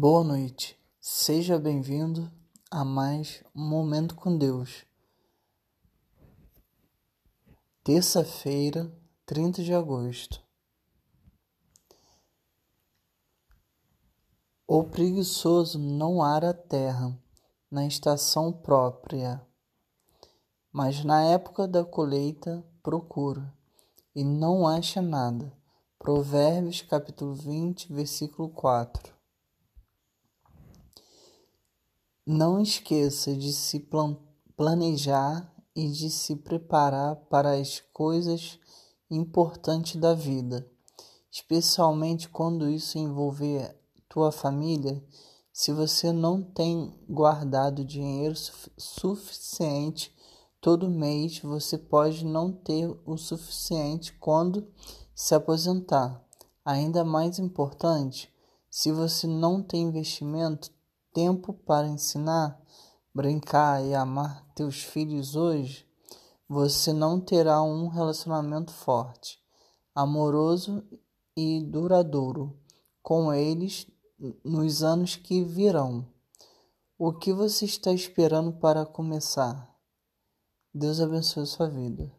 Boa noite, seja bem-vindo a mais um Momento com Deus. Terça-feira, 30 de agosto. O preguiçoso não ara a terra na estação própria, mas na época da colheita procura e não acha nada. Provérbios capítulo 20, versículo 4. Não esqueça de se planejar e de se preparar para as coisas importantes da vida, especialmente quando isso envolver tua família. Se você não tem guardado dinheiro suficiente todo mês, você pode não ter o suficiente quando se aposentar. Ainda mais importante, se você não tem investimento, tempo para ensinar, brincar e amar teus filhos hoje, você não terá um relacionamento forte, amoroso e duradouro com eles nos anos que virão. O que você está esperando para começar? Deus abençoe sua vida.